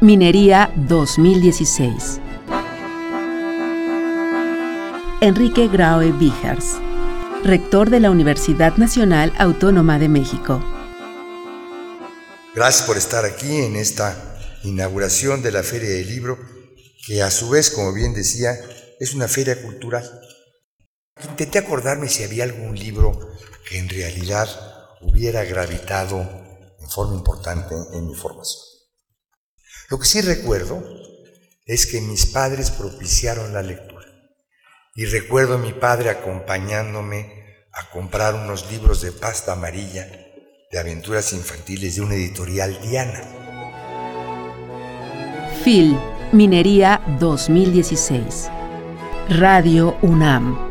Minería 2016. Enrique Graue Vigers, rector de la Universidad Nacional Autónoma de México. Gracias por estar aquí en esta inauguración de la Feria del Libro, que a su vez, como bien decía, es una feria cultural. Intenté acordarme si había algún libro que en realidad hubiera gravitado en forma importante en mi formación. Lo que sí recuerdo es que mis padres propiciaron la lectura. Y recuerdo a mi padre acompañándome a comprar unos libros de pasta amarilla de aventuras infantiles de una editorial Diana. FIL, Minería 2016. Radio UNAM.